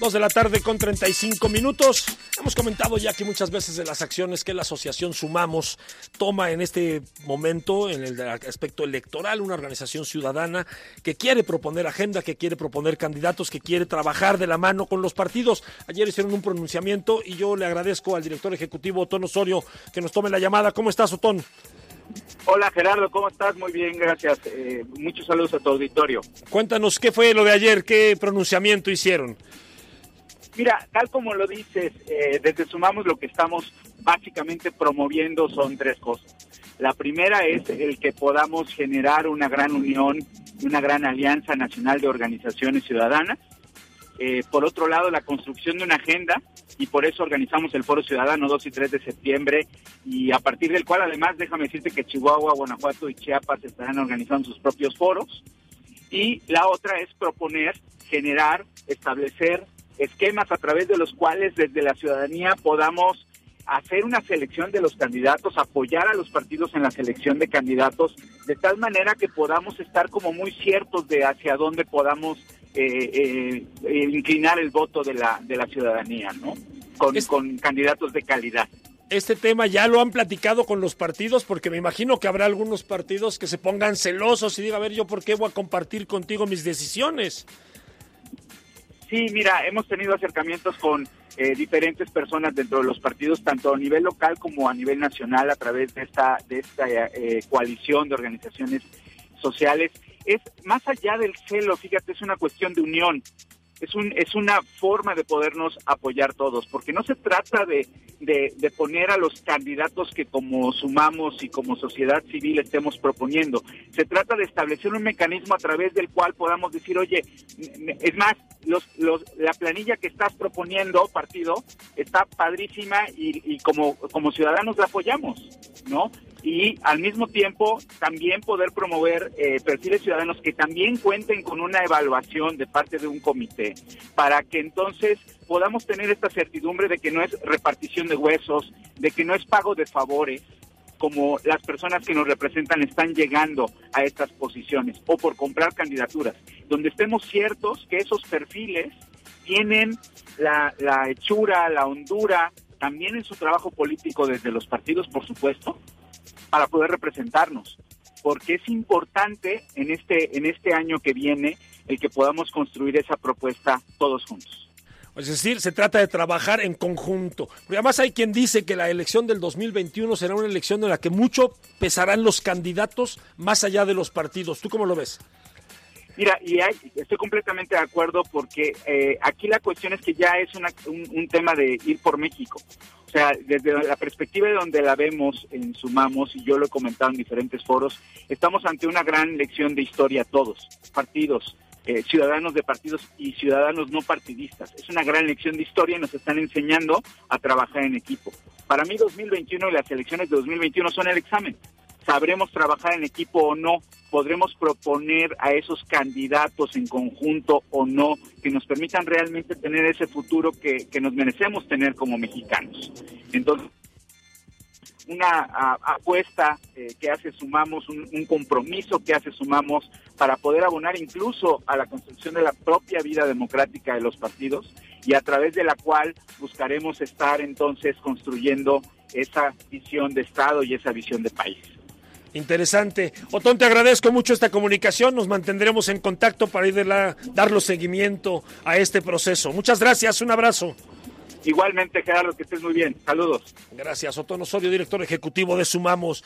Dos de la tarde con 35 minutos. Hemos comentado ya aquí muchas veces de las acciones que la asociación Sumamos toma en este momento, en el aspecto electoral, una organización ciudadana que quiere proponer agenda, que quiere proponer candidatos, que quiere trabajar de la mano con los partidos. Ayer hicieron un pronunciamiento y yo le agradezco al director ejecutivo Otón Osorio que nos tome la llamada. ¿Cómo estás, Otón? Hola Gerardo, ¿cómo estás? Muy bien, gracias. Eh, muchos saludos a tu auditorio. Cuéntanos qué fue lo de ayer, qué pronunciamiento hicieron. Mira, tal como lo dices, eh, desde Sumamos lo que estamos básicamente promoviendo son tres cosas. La primera es el que podamos generar una gran unión, una gran alianza nacional de organizaciones ciudadanas. Eh, por otro lado, la construcción de una agenda y por eso organizamos el Foro Ciudadano 2 y 3 de septiembre y a partir del cual además déjame decirte que Chihuahua, Guanajuato y Chiapas estarán organizando sus propios foros. Y la otra es proponer, generar, establecer esquemas a través de los cuales desde la ciudadanía podamos hacer una selección de los candidatos, apoyar a los partidos en la selección de candidatos, de tal manera que podamos estar como muy ciertos de hacia dónde podamos eh, eh, inclinar el voto de la, de la ciudadanía, ¿no? Con, con candidatos de calidad. Este tema ya lo han platicado con los partidos, porque me imagino que habrá algunos partidos que se pongan celosos y digan, a ver, yo por qué voy a compartir contigo mis decisiones. Sí, mira, hemos tenido acercamientos con eh, diferentes personas dentro de los partidos, tanto a nivel local como a nivel nacional, a través de esta, de esta eh, coalición de organizaciones sociales. Es más allá del celo, fíjate, es una cuestión de unión es, un, es una forma de podernos apoyar todos, porque no se trata de, de, poner a los candidatos que como sumamos y como sociedad civil estemos proponiendo, se trata de establecer un mecanismo a través del cual podamos decir, oye, es más, los, los, la planilla que estás proponiendo, partido, está padrísima y, y como, como ciudadanos la apoyamos, ¿no? Y al mismo tiempo también poder promover eh, perfiles ciudadanos que también cuenten con una evaluación de parte de un comité para que entonces podamos tener esta certidumbre de que no es repartición de huesos, de que no es pago de favores, como las personas que nos representan están llegando a estas posiciones o por comprar candidaturas, donde estemos ciertos que esos perfiles tienen la, la hechura, la hondura, también en su trabajo político desde los partidos, por supuesto, para poder representarnos, porque es importante en este, en este año que viene el que podamos construir esa propuesta todos juntos. Es decir, se trata de trabajar en conjunto. Además hay quien dice que la elección del 2021 será una elección en la que mucho pesarán los candidatos más allá de los partidos. ¿Tú cómo lo ves? Mira, y estoy completamente de acuerdo porque eh, aquí la cuestión es que ya es un, tema de ir por México. O sea, desde la perspectiva de donde la vemos en Sumamos, y yo lo he comentado en diferentes foros, estamos ante una gran lección de historia todos, partidos, eh, ciudadanos de partidos y ciudadanos no partidistas. Es una gran lección de historia y nos están enseñando a trabajar en equipo. Para mí 2021 y las elecciones de 2021 son el examen sabremos trabajar en equipo o no, podremos proponer a esos candidatos en conjunto o no, que nos permitan realmente tener ese futuro que, nos merecemos tener como mexicanos. Entonces, una apuesta eh, que hace Sumamos, un, compromiso que hace Sumamos para poder abonar incluso a la construcción de la propia vida democrática de los partidos y a través de la cual buscaremos estar entonces construyendo esa visión de Estado y esa visión de país. Interesante. Otón, te agradezco mucho esta comunicación. Nos mantendremos en contacto para ir a darlo seguimiento a este proceso. Muchas gracias. Un abrazo. Igualmente, Gerardo, que estés muy bien. Saludos. Gracias. Otón Osorio, director ejecutivo de Sumamos.